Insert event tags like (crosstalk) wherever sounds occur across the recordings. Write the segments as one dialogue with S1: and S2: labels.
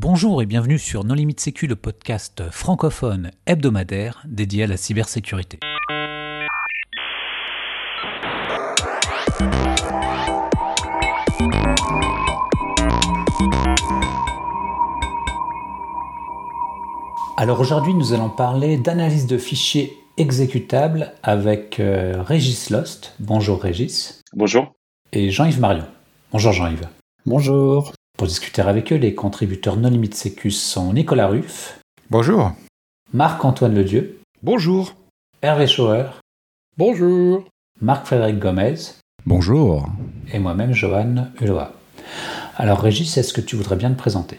S1: Bonjour et bienvenue sur Non Limite Sécu, le podcast francophone hebdomadaire dédié à la cybersécurité. Alors aujourd'hui, nous allons parler d'analyse de fichiers exécutables avec euh, Régis Lost. Bonjour Régis.
S2: Bonjour.
S1: Et Jean-Yves Marion. Bonjour Jean-Yves.
S3: Bonjour.
S1: Pour discuter avec eux, les contributeurs non limite sécu sont Nicolas Ruff.
S4: Bonjour.
S1: Marc-Antoine Ledieu.
S4: Bonjour.
S1: Hervé Schauer.
S5: Bonjour.
S1: Marc-Frédéric Gomez.
S4: Bonjour.
S1: Et moi-même, Johan Uloa. Alors Régis, est-ce que tu voudrais bien te présenter?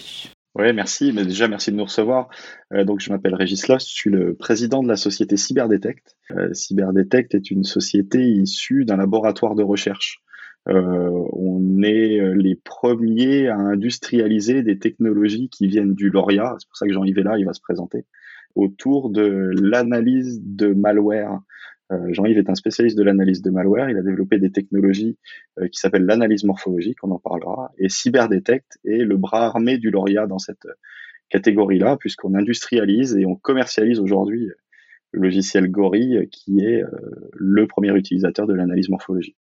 S2: Oui, merci. Mais déjà, merci de nous recevoir. Euh, donc, je m'appelle Régis Lost, je suis le président de la société Cyberdetect. Euh, Cyberdetect est une société issue d'un laboratoire de recherche. Euh, on est euh, les premiers à industrialiser des technologies qui viennent du lauréat, c'est pour ça que Jean-Yves est là, il va se présenter, autour de l'analyse de malware. Euh, Jean-Yves est un spécialiste de l'analyse de malware, il a développé des technologies qui s'appellent l'analyse morphologique, on en parlera, et Cyberdetect est le bras armé du lauréat dans cette catégorie-là, puisqu'on industrialise et on commercialise aujourd'hui le logiciel Gori, qui est le premier utilisateur de l'analyse morphologique.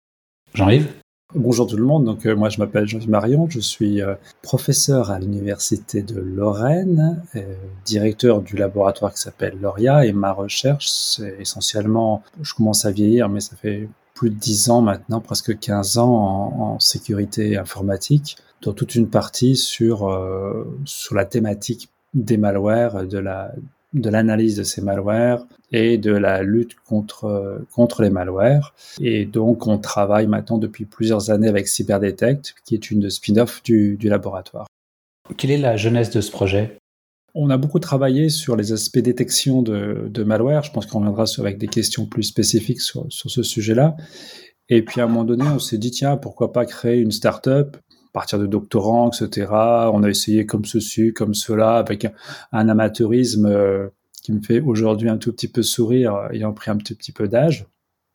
S1: Jean-Yves?
S3: Bonjour tout le monde, donc euh, moi je m'appelle Jean-Yves Marion, je suis euh, professeur à l'université de Lorraine, euh, directeur du laboratoire qui s'appelle Loria. Et ma recherche c'est essentiellement, je commence à vieillir mais ça fait plus de 10 ans maintenant, presque 15 ans en, en sécurité informatique, dont toute une partie sur, sur la thématique des malwares, de la, de l'analyse de ces malwares et de la lutte contre, contre les malwares. Et donc, on travaille maintenant depuis plusieurs années avec Cyberdetect, qui est une spin-off du, du laboratoire.
S1: Quelle est la jeunesse de ce projet?
S3: On a beaucoup travaillé sur les aspects détection de, de malware. Je pense qu'on reviendra avec des questions plus spécifiques sur, sur ce sujet-là. Et puis à un moment donné, on s'est dit, tiens, pourquoi pas créer une start-up partir de doctorants, etc. On a essayé comme ceci, comme cela, avec un, amateurisme euh, qui me fait aujourd'hui un tout petit peu sourire, euh, ayant pris un petit, petit peu d'âge.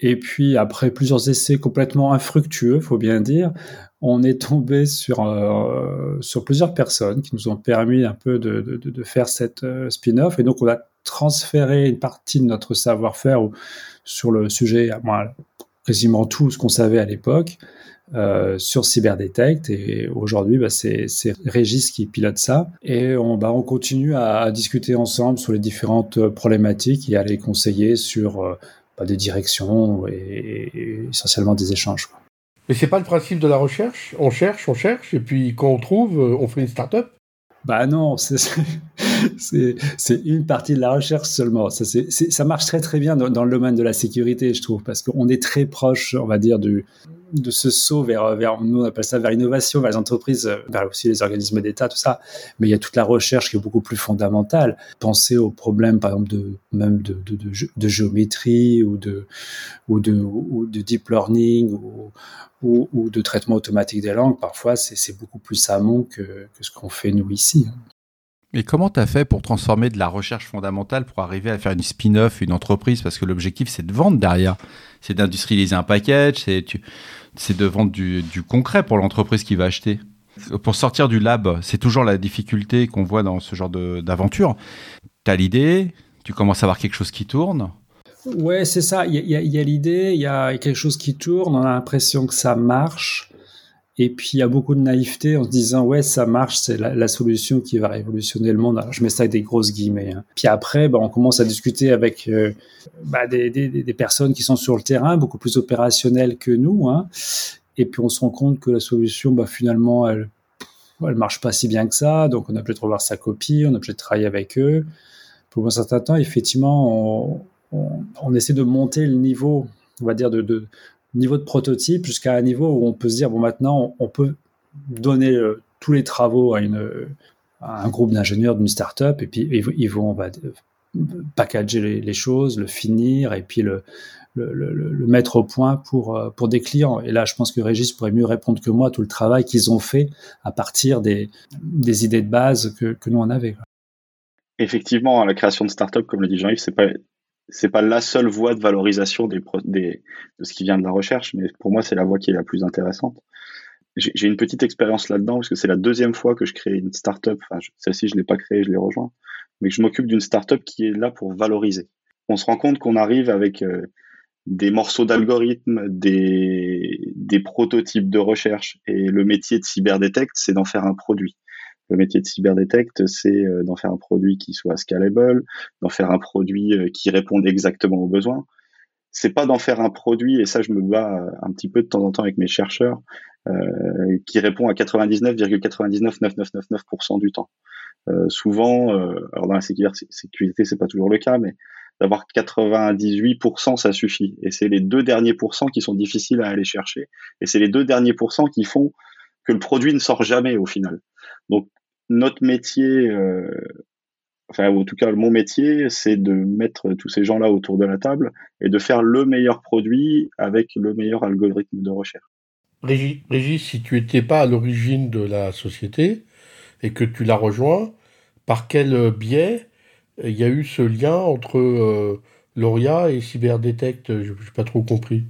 S3: Et puis après plusieurs essais complètement infructueux, faut bien dire, on est tombé sur euh, sur plusieurs personnes qui nous ont permis un peu de, de, faire cette spin-off. Et donc on a transféré une partie de notre savoir-faire sur le sujet, quasiment tout ce qu'on savait à l'époque, euh, sur Cyberdetect et aujourd'hui bah, c'est Régis qui pilote ça et on, bah, on continue à, à, discuter ensemble sur les différentes problématiques et à les conseiller sur euh, bah, des directions et, et, essentiellement des échanges. Quoi.
S5: Mais c'est pas le principe de la recherche? On cherche, on cherche et puis quand on trouve, euh, on fait une start-up?
S3: Bah non, c'est une partie de la recherche seulement. Ça, marche très très bien dans, le domaine de la sécurité, je trouve, parce qu'on est très proche, on va dire, de ce saut vers, vers, nous on appelle ça vers l'innovation, vers les entreprises, vers aussi les organismes d'État, tout ça. Mais il y a toute la recherche qui est beaucoup plus fondamentale. Penser aux problèmes, par exemple, de, même de, géométrie ou de, deep learning ou, de traitement automatique des langues. Parfois, c'est beaucoup plus amont que, que ce qu'on fait nous ici.
S4: Et comment tu as fait pour transformer de la recherche fondamentale pour arriver à faire une spin-off, une entreprise? Parce que l'objectif, c'est de vendre derrière. C'est d'industrialiser un package, c'est de vendre du, concret pour l'entreprise qui va acheter. Pour sortir du lab, c'est toujours la difficulté qu'on voit dans ce genre d'aventure. Tu as l'idée, tu commences à avoir quelque chose qui tourne.
S3: Ouais, c'est ça. Il y a l'idée, il y a quelque chose qui tourne, on a l'impression que ça marche. Et puis il y a beaucoup de naïveté en se disant ouais ça marche, c'est la, solution qui va révolutionner le monde. Je mets ça avec des grosses guillemets. Hein. Puis après, bah, on commence à discuter avec euh, bah, des, personnes qui sont sur le terrain, beaucoup plus opérationnelles que nous. Hein. Et puis on se rend compte que la solution, bah, finalement, elle, elle marche pas si bien que ça. Donc on a peut-être revoir sa copie, on a peut-être travailler avec eux. Pour un certain temps, effectivement, on, on, on essaie de monter le niveau, on va dire de, de niveau de prototype jusqu'à un niveau où on peut se dire bon maintenant on, peut donner euh, tous les travaux à une à un groupe d'ingénieurs d'une startup et puis ils, vont on va packager les, choses, le finir et puis le, le, mettre au point pour euh, pour des clients. Et là, je pense que Régis pourrait mieux répondre que moi tout le travail qu'ils ont fait à partir des, des idées de base que, que nous on avait.
S2: Effectivement, la création de startup, comme le dit Jean-Yves, c'est pas c'est pas la seule voie de valorisation des, des, de ce qui vient de la recherche, mais pour moi, c'est la voie qui est la plus intéressante. j'ai une petite expérience là-dedans parce que c'est la deuxième fois que je crée une startup. Enfin, celle-ci, je l'ai pas créée, je l'ai rejoint, mais je m'occupe d'une startup qui est là pour valoriser. On se rend compte qu'on arrive avec euh, des morceaux d'algorithmes, des, des prototypes de recherche, et le métier de cyberdetect, c'est d'en faire un produit. Le métier de cyberdetect, c'est euh, d'en faire un produit qui soit scalable, d'en faire un produit euh, qui réponde exactement aux besoins c'est pas d'en faire un produit, et ça je me bats un petit peu de temps en temps avec mes chercheurs, euh, qui répond à 99,99999% du temps. Euh, souvent, euh, alors dans la sécurité, sécurité c'est pas toujours le cas, mais d'avoir 98%, ça suffit. Et c'est les deux derniers pourcents qui sont difficiles à aller chercher, et c'est les deux derniers pourcents qui font que le produit ne sort jamais au final. Donc notre métier, euh, enfin en tout cas mon métier, c'est de mettre tous ces gens-là autour de la table et de faire le meilleur produit avec le meilleur algorithme de recherche.
S5: Régis, si tu n'étais pas à l'origine de la société et que tu l'as rejoint, par quel biais il y a eu ce lien entre euh, Lauria et Cyberdetect? Je n'ai pas trop compris.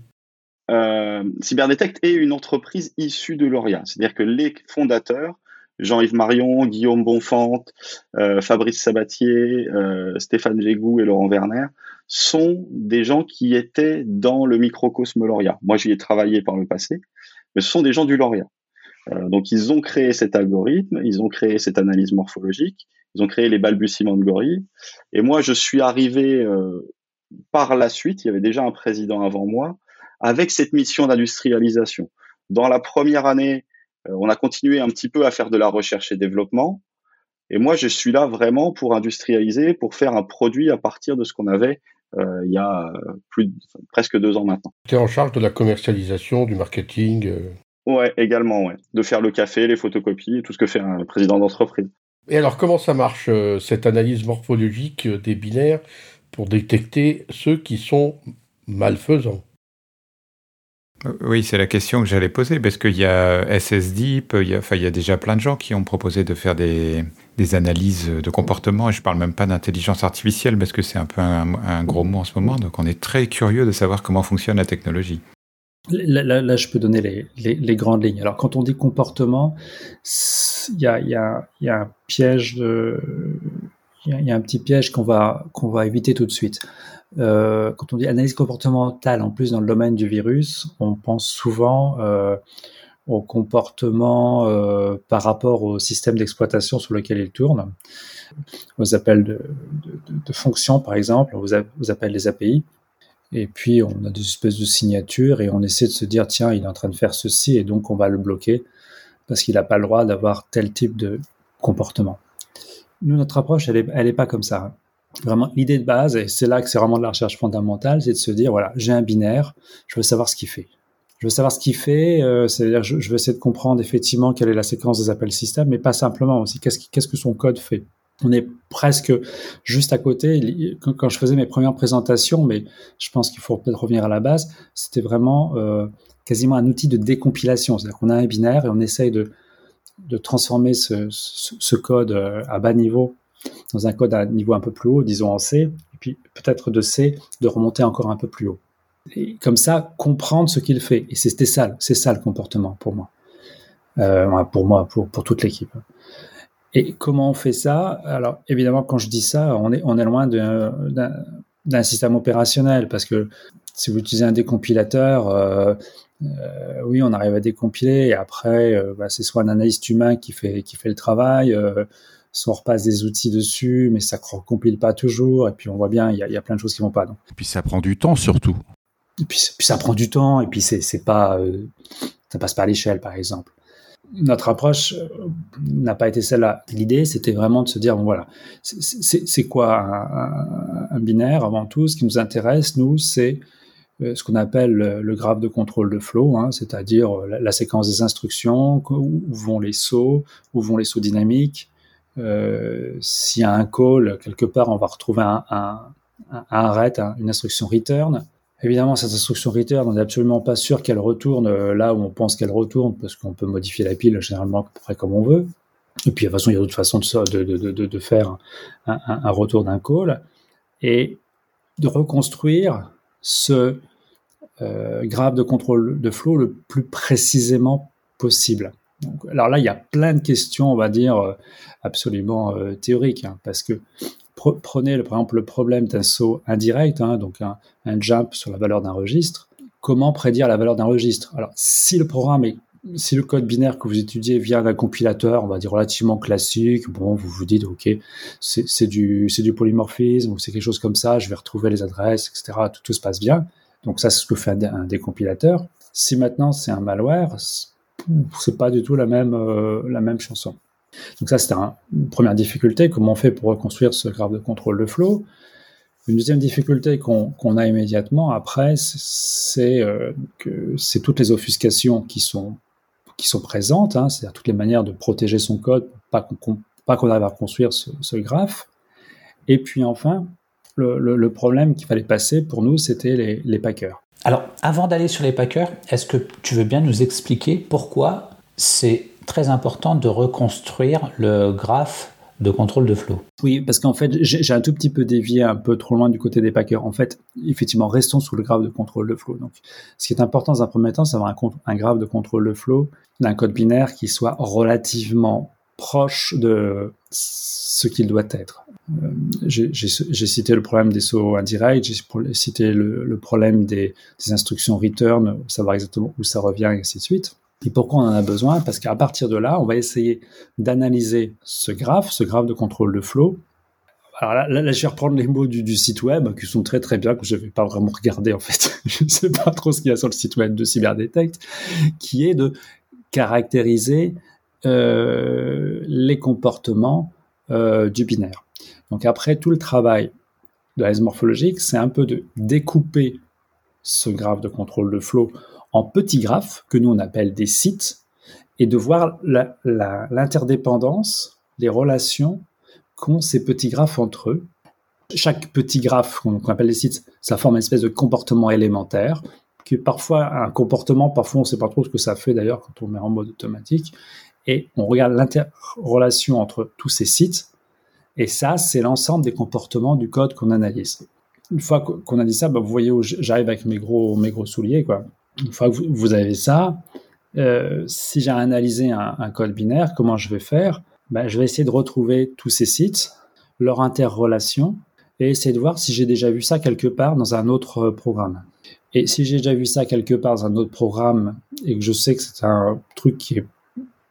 S2: Euh, Cyberdetect est une entreprise issue de Lauria. C'est-à-dire que les fondateurs Jean-Yves Marion, Guillaume Bonfante, euh, Fabrice Sabatier, euh, Stéphane Gégou et Laurent Werner sont des gens qui étaient dans le microcosme Lauria. Moi, j'y ai travaillé par le passé, mais ce sont des gens du Lauria. Euh, donc, ils ont créé cet algorithme, ils ont créé cette analyse morphologique, ils ont créé les balbutiements de gorille. Et moi, je suis arrivé par la suite, il y avait déjà un président avant moi, avec cette mission d'industrialisation. Dans la première année, on a continué un petit peu à faire de la recherche et développement. Et moi, je suis là vraiment pour industrialiser, pour faire un produit à partir de ce qu'on avait euh, il y a plus de, presque deux ans maintenant.
S5: Tu es en charge de la commercialisation, du marketing euh?
S2: Ouais, également, ouais. De faire le café, les photocopies, tout ce que fait un président d'entreprise.
S5: Et alors, comment ça marche, cette analyse morphologique des binaires pour détecter ceux qui sont malfaisants?
S4: Oui, c'est la question que j'allais poser, parce qu'il y a SSDeep, il y a, enfin, il y a déjà plein de gens qui ont proposé de faire des, analyses de comportement, et je ne parle même pas d'intelligence artificielle, parce que c'est un peu un, gros mot en ce moment, donc on est très curieux de savoir comment fonctionne la technologie.
S3: Là, je peux donner les, grandes lignes. Alors, quand on dit comportement, il y a, un piège. Il y, a un petit piège qu'on va éviter tout de suite. Euh, quand on dit analyse comportementale, en plus dans le domaine du virus, on pense souvent euh, au comportement euh, par rapport au système d'exploitation sur lequel il tourne, aux appels de, de, fonctions par exemple, aux, aux, appels des API. Et puis on a des espèces de signatures et on essaie de se dire tiens il est en train de faire ceci et donc on va le bloquer parce qu'il n'a pas le droit d'avoir tel type de comportement. Nous notre approche elle est, elle est pas comme ça. Vraiment, l'idée de base, et c'est là que c'est vraiment de la recherche fondamentale, c'est de se dire, voilà, j'ai un binaire, je veux savoir ce qu'il fait. Je veux savoir ce qu'il fait, euh, c'est-à-dire je, veux essayer de comprendre effectivement quelle est la séquence des appels système, mais pas simplement aussi, qu'est-ce, qu'est-ce que son code fait. On est presque juste à côté. Quand, je faisais mes premières présentations, mais je pense qu'il faut peut-être revenir à la base, c'était vraiment euh, quasiment un outil de décompilation. C'est-à-dire qu'on a un binaire et on essaye de, de transformer ce, ce, ce code euh, à bas niveau dans un code à un niveau un peu plus haut, disons en C, et puis peut-être de C, de remonter encore un peu plus haut. Et comme ça, comprendre ce qu'il fait. Et c'était ça, c'est ça le comportement pour moi. Euh, pour moi, pour, toute l'équipe. Et comment on fait ça? Alors, évidemment, quand je dis ça, on est, on est loin d'un système opérationnel, parce que si vous utilisez un décompilateur, euh, euh, oui, on arrive à décompiler, et après, bah, c'est soit un analyste humain qui fait, qui fait le travail, soit on repasse des outils dessus, mais ça ne compile pas toujours. Et puis on voit bien, il y, y a, plein de choses qui vont pas. Donc.
S4: Et puis ça prend du temps surtout.
S3: Et puis, puis ça prend du temps. Et puis c'est, pas, euh, ça passe pas à l'échelle, par exemple. Notre approche euh, n'a pas été celle-là. L'idée, c'était vraiment de se dire, bon voilà, c'est, quoi un, un, binaire avant tout? Ce qui nous intéresse, nous, c'est euh, ce qu'on appelle le, graphe de contrôle de flow, hein, c'est-à-dire la, la, séquence des instructions, où vont les sauts, où vont les sauts dynamiques, s'il y a un call, quelque part, on va retrouver un, un, une instruction return. Évidemment, cette instruction return, on n'est absolument pas sûr qu'elle retourne euh, là où on pense qu'elle retourne, parce qu'on peut modifier la pile généralement à peu près comme on veut. Et puis, de toute façon, il y a d'autres façons de, de, faire un, un retour d'un call et de reconstruire ce euh, graphe de contrôle de flow le plus précisément possible alors là, il y a plein de questions, on va dire, euh, absolument euh, théoriques, hein, parce que prenez par exemple le problème d'un saut indirect, hein, donc un, jump sur la valeur d'un registre. Comment prédire la valeur d'un registre? Alors, si le programme est si le code binaire que vous étudiez vient d'un compilateur, on va dire relativement classique, bon, vous vous dites, ok, c'est du, polymorphisme ou c'est quelque chose comme ça, je vais retrouver les adresses, etc. Tout, se passe bien. Donc ça, c'est ce que fait un décompilateur. Si maintenant c'est un malware, c'est pas du tout la même, euh, la même chanson. Donc ça, c'était une première difficulté, comment on fait pour reconstruire ce graphe de contrôle de flow. Une deuxième difficulté qu'on a immédiatement après, c'est euh, que c'est toutes les offuscations qui sont, qui sont présentes, hein, c'est-à-dire toutes les manières de protéger son code, pas qu'on pas qu'on arrive à reconstruire ce, ce, graphe. Et puis enfin, le, le, problème qu'il fallait passer pour nous, c'était les, les packers.
S1: Alors, avant d'aller sur les packers, est-ce que tu veux bien nous expliquer pourquoi c'est très important de reconstruire le graphe de contrôle de flow?
S3: Oui, parce qu'en fait, j'ai un tout petit peu dévié un peu trop loin du côté des packers. En fait, effectivement, restons sous le graphe de contrôle de flow. Donc, ce qui est important dans un premier temps, c'est d'avoir un, un, graphe de contrôle de flow d'un code binaire qui soit relativement proche de ce qu'il doit être. Euh, j'ai cité le problème des sauts indirects, j'ai cité le, problème des, instructions return, savoir exactement où ça revient, et ainsi de suite. Et pourquoi on en a besoin? Parce qu'à partir de là, on va essayer d'analyser ce graphe, ce graphe de contrôle de flow. Alors là, je vais reprendre les mots du, site web qui sont très très bien, que je ne vais pas vraiment regarder en fait. (laughs) je ne sais pas trop ce qu'il y a sur le site web de Cyberdetect, qui est de caractériser les comportements euh, du binaire. Donc après, tout le travail de l'analyse morphologique, c'est un peu de découper ce graphe de contrôle de flow en petits graphes que nous on appelle des sites et de voir l'interdépendance, les relations qu'ont ces petits graphes entre eux. Chaque petit graphe qu'on appelle des sites, ça forme une espèce de comportement élémentaire qui est parfois un comportement, parfois on ne sait pas trop ce que ça fait d'ailleurs quand on met en mode automatique, et on regarde l'interrelation entre tous ces sites, et ça, c'est l'ensemble des comportements du code qu'on analyse. Une fois qu'on a dit ça, bah, vous voyez où j'arrive avec mes gros, mes gros souliers. Quoi. Une fois que vous, avez ça, euh, si j'ai analysé un, code binaire, comment je vais faire? Bah, Je vais essayer de retrouver tous ces sites, leur interrelation, et essayer de voir si j'ai déjà vu ça quelque part dans un autre programme. Et si j'ai déjà vu ça quelque part dans un autre programme et que je sais que c'est un truc qui est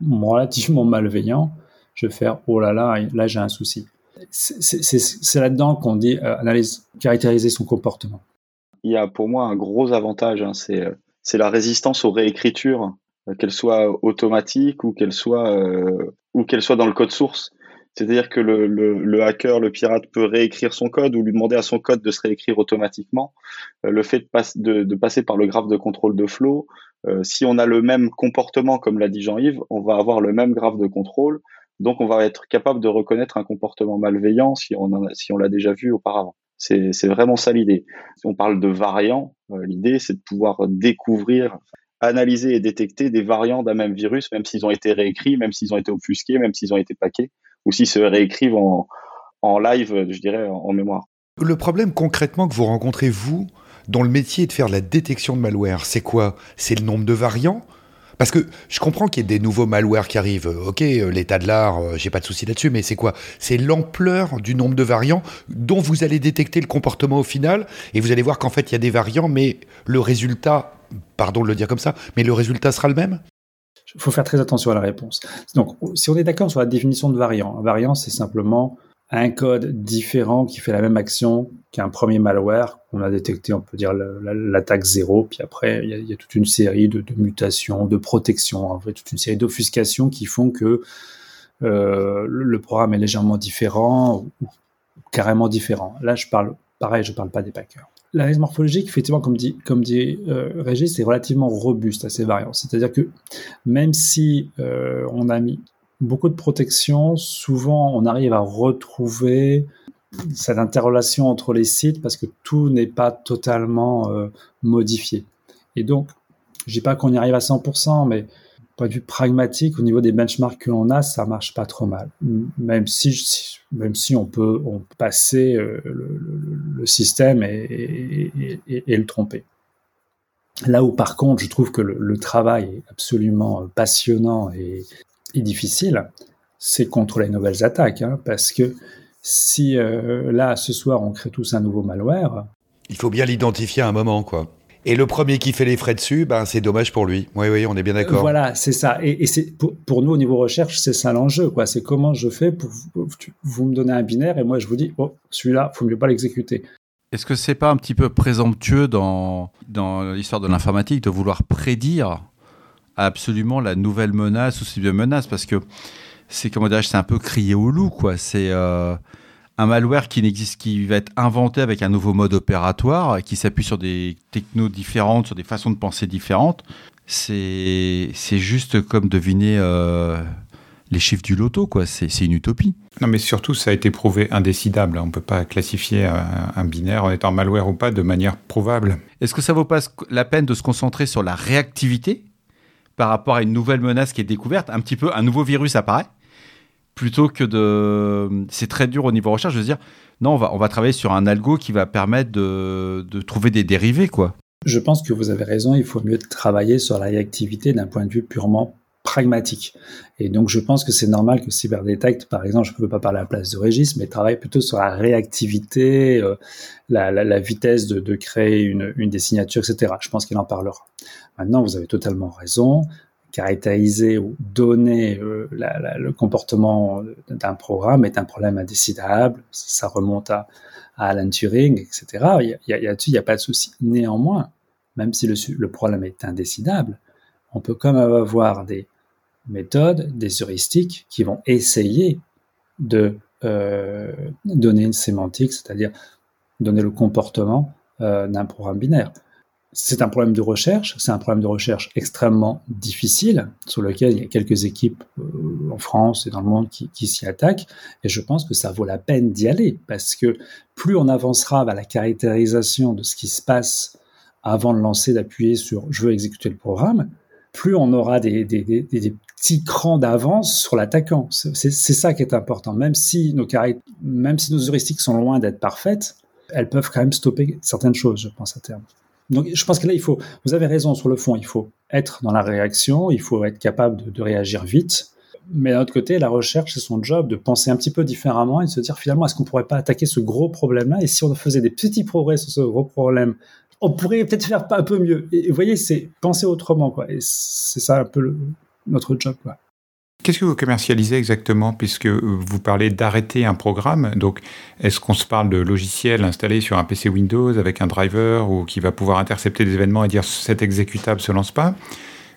S3: relativement malveillant, je vais faire oh là là, là j'ai un souci. C'est là-dedans qu'on dit euh, analyse, caractériser son comportement.
S2: Il y a pour moi un gros avantage, hein, euh, c'est la résistance aux réécritures, euh, qu'elles soient automatiques ou qu'elles soient ou qu'elles soient dans le code source. C'est-à-dire que le, le, hacker, le pirate peut réécrire son code ou lui demander à son code de se réécrire automatiquement. le fait de, de, passer par le graphe de contrôle de flow, euh, si on a le même comportement, comme l'a dit Jean-Yves, on va avoir le même graphe de contrôle. Donc, on va être capable de reconnaître un comportement malveillant si on, si on l'a déjà vu auparavant. C'est vraiment ça l'idée. On parle de variants. Euh, l'idée, c'est de pouvoir découvrir, analyser et détecter des variants d'un même virus, même s'ils ont été réécrits, même s'ils ont été obfusqués, même s'ils ont été paqués, ou s'ils se réécrivent en, en live, je dirais, en mémoire.
S6: Le problème concrètement que vous rencontrez, vous, dont le métier est de faire la détection de malware, c'est quoi? C'est le nombre de variants? Parce que je comprends qu'il y ait des nouveaux malwares qui arrivent. Ok, euh, l'état de l'art, euh, j'ai pas de souci là-dessus, mais c'est quoi? C'est l'ampleur du nombre de variants dont vous allez détecter le comportement au final, et vous allez voir qu'en fait il y a des variants, mais le résultat, pardon de le dire comme ça, mais le résultat sera le même?
S3: Il faut faire très attention à la réponse. Donc, si on est d'accord sur la définition de variant, un variant c'est simplement un code différent qui fait la même action qu'un premier malware qu'on a détecté, on peut dire l'attaque zéro, puis après il y, a, toute une série de, mutations, de protections, en fait, toute une série d'offuscations qui font que euh, le programme est légèrement différent ou carrément différent. Là, je parle, pareil, je parle pas des packers. L'analyse morphologique, effectivement, comme dit, comme dit euh, Régis, c'est relativement robuste à ces variants. C'est-à-dire que même si euh, on a mis beaucoup de protection, souvent on arrive à retrouver cette interrelation entre les sites parce que tout n'est pas totalement euh, modifié. Et donc, je dis pas qu'on y arrive à 100%, mais point de vue pragmatique, au niveau des benchmarks que l'on a, ça marche pas trop mal. Même si, même si on peut, passer euh, le, système et, le tromper. Là où par contre, je trouve que le, travail est absolument passionnant et, difficile, c'est contre les nouvelles attaques, hein, parce que si euh, là, ce soir, on crée tous un nouveau malware.
S6: Il faut bien l'identifier à un moment, quoi. Et le premier qui fait les frais dessus, ben, c'est dommage pour lui. Oui, oui, on est bien d'accord.
S3: Voilà, c'est ça. Et, c'est pour, nous, au niveau recherche, c'est ça l'enjeu. quoi. C'est comment je fais pour vous me donnez un binaire et moi, je vous dis, oh, celui-là, faut mieux pas l'exécuter.
S4: Est-ce que c'est pas un petit peu présomptueux dans, dans l'histoire de l'informatique de vouloir prédire absolument la nouvelle menace ou cible de menace? Parce que c'est, comment c'est un peu crier au loup, quoi. C'est. Euh, un malware qui n'existe, qui va être inventé avec un nouveau mode opératoire, qui s'appuie sur des technos différentes, sur des façons de penser différentes, c'est c'est juste comme deviner euh, les chiffres du loto, quoi. C'est une utopie.
S7: Non, mais surtout, ça a été prouvé indécidable. On ne peut pas classifier un, binaire en étant malware ou pas de manière prouvable.
S4: Est-ce que ça vaut pas la peine de se concentrer sur la réactivité par rapport à une nouvelle menace qui est découverte? Un petit peu, un nouveau virus apparaît plutôt que de. C'est très dur au niveau recherche de se dire non, on va, on va travailler sur un algo qui va permettre de, de trouver des dérivés, quoi.
S3: Je pense que vous avez raison, il faut mieux travailler sur la réactivité d'un point de vue purement pragmatique. Et donc, je pense que c'est normal que Cyberdetect, par exemple, je ne peux pas parler à la place de Régis, mais travaille plutôt sur la réactivité, euh, la, la, la, vitesse de, de créer une, une, des signatures, etc. Je pense qu'il en parlera. Maintenant, vous avez totalement raison caractériser ou donner euh, le comportement d'un programme est un problème indécidable. Ça remonte à, Alan Turing, etc. Il n'y a pas de souci. Néanmoins, même si le, le, problème est indécidable, on peut quand même avoir des méthodes, des heuristiques qui vont essayer de euh, donner une sémantique, c'est-à-dire donner le comportement euh, d'un programme binaire c'est un problème de recherche, c'est un problème de recherche extrêmement difficile, sur lequel il y a quelques équipes euh, en France et dans le monde qui, s'y attaquent, et je pense que ça vaut la peine d'y aller, parce que plus on avancera vers la caractérisation de ce qui se passe avant de lancer, d'appuyer sur je veux exécuter le programme, plus on aura des petits crans d'avance sur l'attaquant. C'est ça qui est important. Même si nos, même si nos heuristiques sont loin d'être parfaites, elles peuvent quand même stopper certaines choses, je pense, à terme. Donc, je pense que là, il faut, vous avez raison sur le fond, il faut être dans la réaction, il faut être capable de, réagir vite. Mais d'un autre côté, la recherche, c'est son job de penser un petit peu différemment et de se dire finalement, est-ce qu'on pourrait pas attaquer ce gros problème-là? Et si on faisait des petits progrès sur ce gros problème, on pourrait peut-être faire un peu mieux. Et, vous voyez, c'est penser autrement, quoi. Et c'est ça un peu notre job, quoi.
S7: Qu'est-ce que vous commercialisez exactement puisque vous parlez d'arrêter un programme? Donc, est-ce qu'on se parle de logiciel installé sur un PC Windows avec un driver ou qui va pouvoir intercepter des événements et dire cet exécutable se lance pas?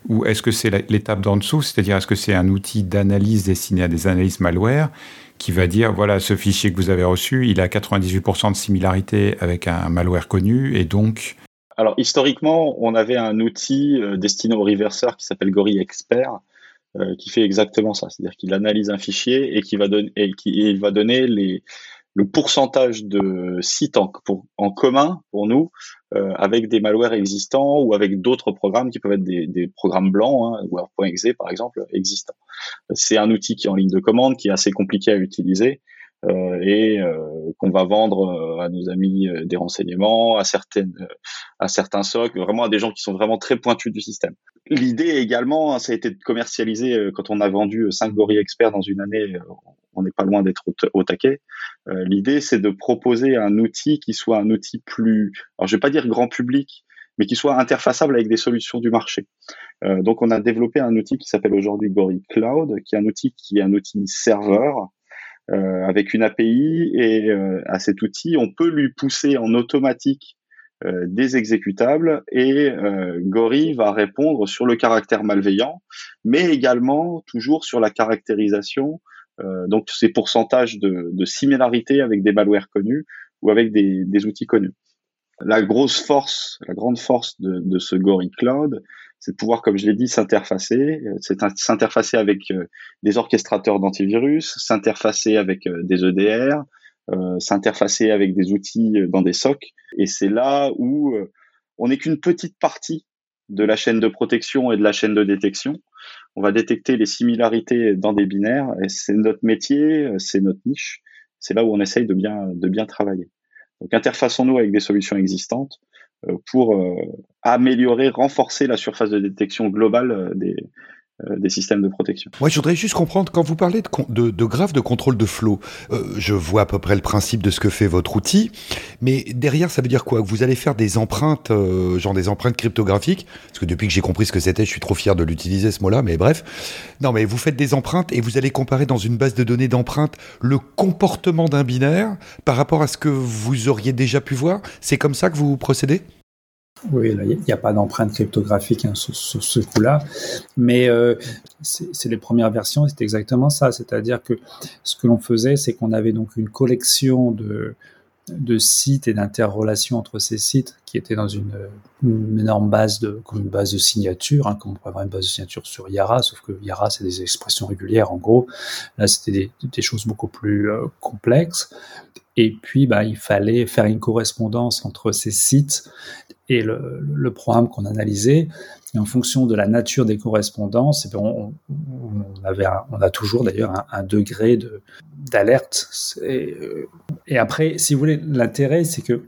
S7: Ou est-ce que c'est l'étape d'en dessous C'est-à-dire, est-ce que c'est un outil d'analyse destiné à des analyses malware qui va dire voilà, ce fichier que vous avez reçu, il a 98% de similarité avec un malware connu et donc.
S2: Alors, historiquement, on avait un outil euh, destiné aux reverseurs qui s'appelle Gorille Expert qui fait exactement ça, c'est-à-dire qu'il analyse un fichier et qui va donner et qui il va donner les le pourcentage de sites en, commun pour nous euh, avec des malwares existants ou avec d'autres programmes qui peuvent être des, des programmes blancs, hein, Word.exe par exemple, existants. C'est un outil qui est en ligne de commande, qui est assez compliqué à utiliser euh, et euh, qu'on va vendre euh, à nos amis des renseignements, à certaines, à certains socs, vraiment à des gens qui sont vraiment très pointus du système. L'idée également, hein, ça a été de commercialiser quand on a vendu 5 gorilles experts dans une année. on n'est pas loin d'être au, taquet. L'idée, c'est de proposer un outil qui soit un outil plus, alors je vais pas dire grand public, mais qui soit interfaçable avec des solutions du marché. Euh, donc on a développé un outil qui s'appelle aujourd'hui Gorille Cloud, qui est un outil qui est un outil serveur euh, avec une API et euh, à cet outil, on peut lui pousser en automatique euh, des exécutables et Gori va répondre sur le caractère malveillant, mais également toujours sur la caractérisation, donc ces pourcentages de, de, similarité avec des malwares connus ou avec des outils connus. La grosse force, la grande force de, de ce Gori Cloud, c'est de pouvoir, comme je l'ai dit, s'interfacer, euh, c'est s'interfacer avec euh, des orchestrateurs d'antivirus, s'interfacer avec euh, des EDR, s'interfacer avec des outils dans des SOC. Et c'est là où on n'est qu'une petite partie de la chaîne de protection et de la chaîne de détection. On va détecter les similarités dans des binaires et c'est notre métier, c'est notre niche. C'est là où on essaye de bien, de bien travailler. Donc interfaçons-nous avec des solutions existantes pour améliorer, renforcer la surface de détection globale des, euh, des systèmes de protection.
S6: Moi, je voudrais juste comprendre, quand vous parlez de, de, de graphes de contrôle de flot, euh, je vois à peu près le principe de ce que fait votre outil, mais derrière, ça veut dire quoi? Vous allez faire des empreintes, euh, genre des empreintes cryptographiques Parce que depuis que j'ai compris ce que c'était, je suis trop fier de l'utiliser, ce mot-là, mais bref. Non, mais vous faites des empreintes et vous allez comparer dans une base de données d'empreintes le comportement d'un binaire par rapport à ce que vous auriez déjà pu voir C'est comme ça que vous procédez?
S3: Oui, il n'y a pas d'empreinte cryptographique hein, sur, ce coup-là, mais euh, c'est les premières versions, c'est exactement ça. C'est-à-dire que ce que l'on faisait, c'est qu'on avait donc une collection de, de sites et d'interrelations entre ces sites qui étaient dans une, énorme base de, comme une base de signature, hein, comme on pourrait avoir une base de signature sur Yara, sauf que Yara c'est des expressions régulières en gros. Là c'était des, choses beaucoup plus euh, complexes. Et puis, bah, il fallait faire une correspondance entre ces sites et le, le programme qu'on analysait. Et en fonction de la nature des correspondances, eh on, on, avait on a toujours d'ailleurs un, degré de d'alerte. Et, euh, et, après, si vous voulez, l'intérêt, c'est que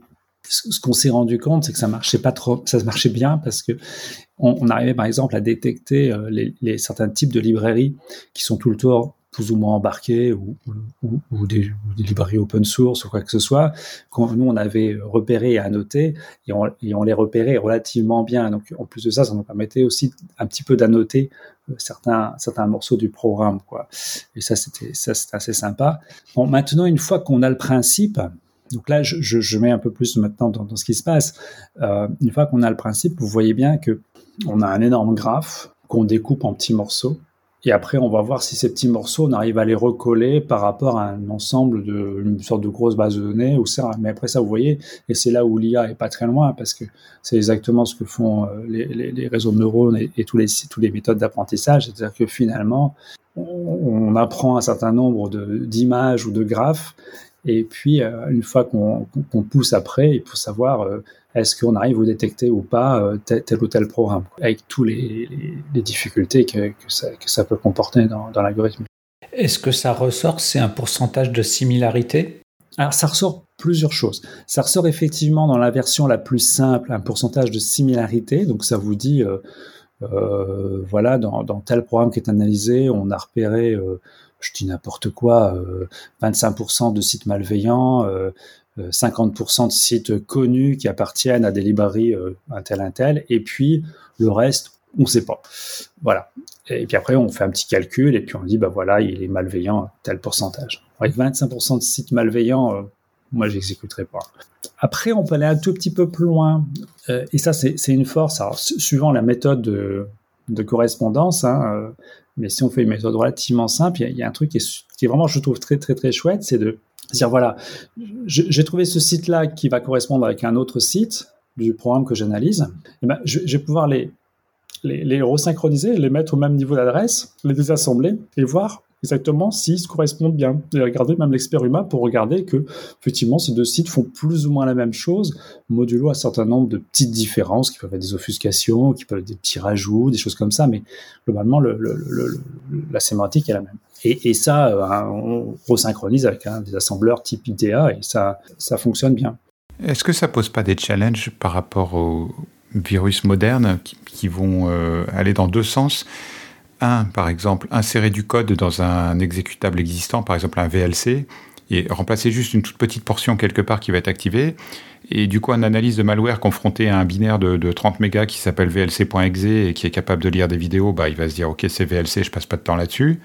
S3: ce qu'on s'est rendu compte, c'est que ça marchait pas trop, ça marchait bien parce que on, arrivait par exemple à détecter euh, les, les, certains types de librairies qui sont tout le temps plus ou moins embarqués ou, ou, ou, des, des, librairies open source ou quoi que ce soit, quand nous on avait repéré et annoté et on, et on les repérait relativement bien. Donc en plus de ça, ça nous permettait aussi un petit peu d'annoter euh, certains certains morceaux du programme quoi. Et ça c'était ça c'était assez sympa. Bon maintenant une fois qu'on a le principe, donc là, je, je, je, mets un peu plus maintenant dans, dans ce qui se passe. Euh, une fois qu'on a le principe, vous voyez bien que on a un énorme graphe qu'on découpe en petits morceaux et après, on va voir si ces petits morceaux, on arrive à les recoller par rapport à un ensemble de, une sorte de grosse base de données. Mais après ça, vous voyez, et c'est là où l'IA est pas très loin parce que c'est exactement ce que font euh, les, les, les réseaux de neurones et, tous les, tous les méthodes d'apprentissage. C'est-à-dire que finalement, on, on, apprend un certain nombre d'images ou de graphes. Et puis, euh, une fois qu'on qu pousse après, il faut savoir euh, est-ce qu'on arrive à détecter ou pas euh, tel, tel, ou tel programme, avec tous les, les, les difficultés que, que, ça, que, ça, peut comporter dans, dans l'algorithme.
S1: Est-ce que ça ressort, c'est un pourcentage de similarité?
S3: Alors ça ressort plusieurs choses. Ça ressort effectivement dans la version la plus simple, un pourcentage de similarité, donc ça vous dit, euh, euh, voilà, dans, dans, tel programme qui est analysé, on a repéré, euh, je dis n'importe quoi, 25% de sites malveillants, 50% de sites connus qui appartiennent à des librairies euh, un tel, un tel, et puis le reste, on ne sait pas. Voilà. Et puis après, on fait un petit calcul, et puis on dit, bah voilà, il est malveillant tel pourcentage. Avec 25% de sites malveillants, euh, moi, j'exécuterai pas. Après, on peut aller un tout petit peu plus loin, euh, et ça, c'est une force. Alors, suivant la méthode de, correspondance, hein, euh, mais si on fait une méthode relativement simple, il y, a un truc qui est, vraiment, je trouve, très, très, très chouette, c'est de c'est-à-dire, voilà, j'ai trouvé ce site-là qui va correspondre avec un autre site du programme que j'analyse. Et ben, je, je, vais pouvoir les, les resynchroniser, les mettre au même niveau d'adresse, les désassembler et voir exactement s'ils se correspondent bien. Et regarder même l'expériment pour regarder que, effectivement, ces deux sites font plus ou moins la même chose, modulo un certain nombre de petites différences qui peuvent être des offuscations, qui peuvent être des petits rajouts, des choses comme ça, mais globalement, le, le, le, la sémantique est la même. Et, ça, euh, on resynchronise avec hein, des assembleurs type IDEA et ça, ça fonctionne bien.
S7: Est-ce que ça pose pas des challenges par rapport aux virus modernes qui, qui vont euh, aller dans deux sens? Un, par exemple, insérer du code dans un exécutable existant, par exemple un VLC, et remplacer juste une toute petite portion quelque part qui va être activée. Et du coup, une analyse de malware confronté à un binaire de, de 30 mégas qui s'appelle vlc.exe et qui est capable de lire des vidéos, bah, il va se dire, OK, c'est VLC, je passe pas de temps là-dessus.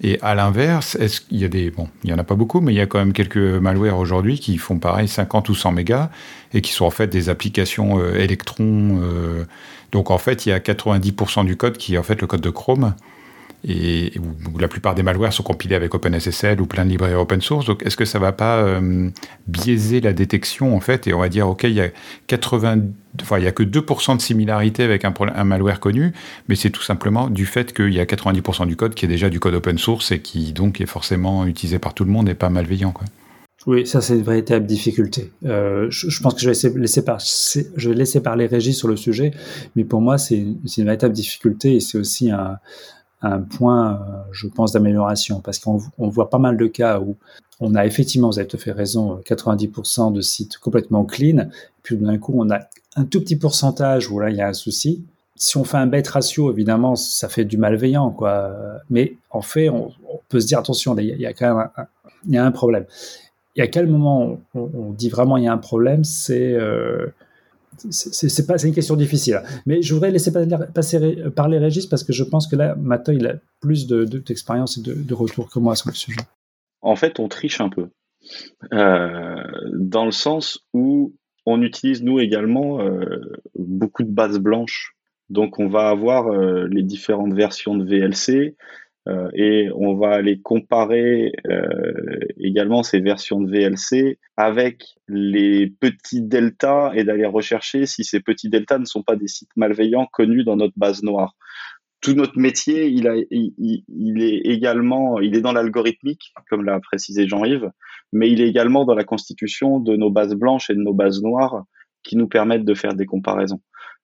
S7: Et à l'inverse, est-ce qu'il y a des bon, il y en a pas beaucoup, mais il y a quand même quelques malwares aujourd'hui qui font pareil 50 ou 100 mégas et qui sont en fait des applications euh, électrons. Euh, donc en fait, il y a 90% du code qui est en fait le code de Chrome et où, la plupart des malwares sont compilés avec OpenSSL ou plein de librairies open source. Donc, est-ce que ça va pas euh, biaiser la détection en fait Et on va dire, ok, il y a 80, enfin, il y a que 2% de similarité avec un, un malware connu, mais c'est tout simplement du fait qu'il y a 90% du code qui est déjà du code open source et qui donc est forcément utilisé par tout le monde et pas malveillant, quoi.
S3: Oui, ça c'est une véritable difficulté. Euh, je, pense que je vais laisser, parler Régis sur le sujet, mais pour moi c'est une, véritable difficulté et c'est aussi un, point, euh, je pense, d'amélioration, parce qu'on on voit pas mal de cas où on a effectivement, vous avez tout fait raison, 90% de sites complètement clean, puis d'un coup, on a un tout petit pourcentage où là il y a un souci. Si on fait un bet ratio, évidemment, ça fait du malveillant, quoi. Mais en fait, on, peut se dire attention, il y, a quand même il y a un problème. Et à quel moment on, dit vraiment il y a un problème, c'est euh, c'est pas une question difficile. Mais je voudrais laisser passer, parler Régis parce que je pense que là, maintenant, il a plus d'expérience de, et de, retour que moi sur le sujet.
S2: En fait, on triche un peu. Euh, dans le sens où on utilise nous également euh, beaucoup de bases blanches. Donc on va avoir les différentes versions de VLC et on va aller comparer également ces versions de VLC avec les petits deltas et d'aller rechercher si ces petits deltas ne sont pas des sites malveillants connus dans notre base noire tout notre métier, il, il, est également, il est dans l'algorithmique, comme l'a précisé Jean-Yves, mais il est également dans la constitution de nos bases blanches et de nos bases noires qui nous permettent de faire des comparaisons.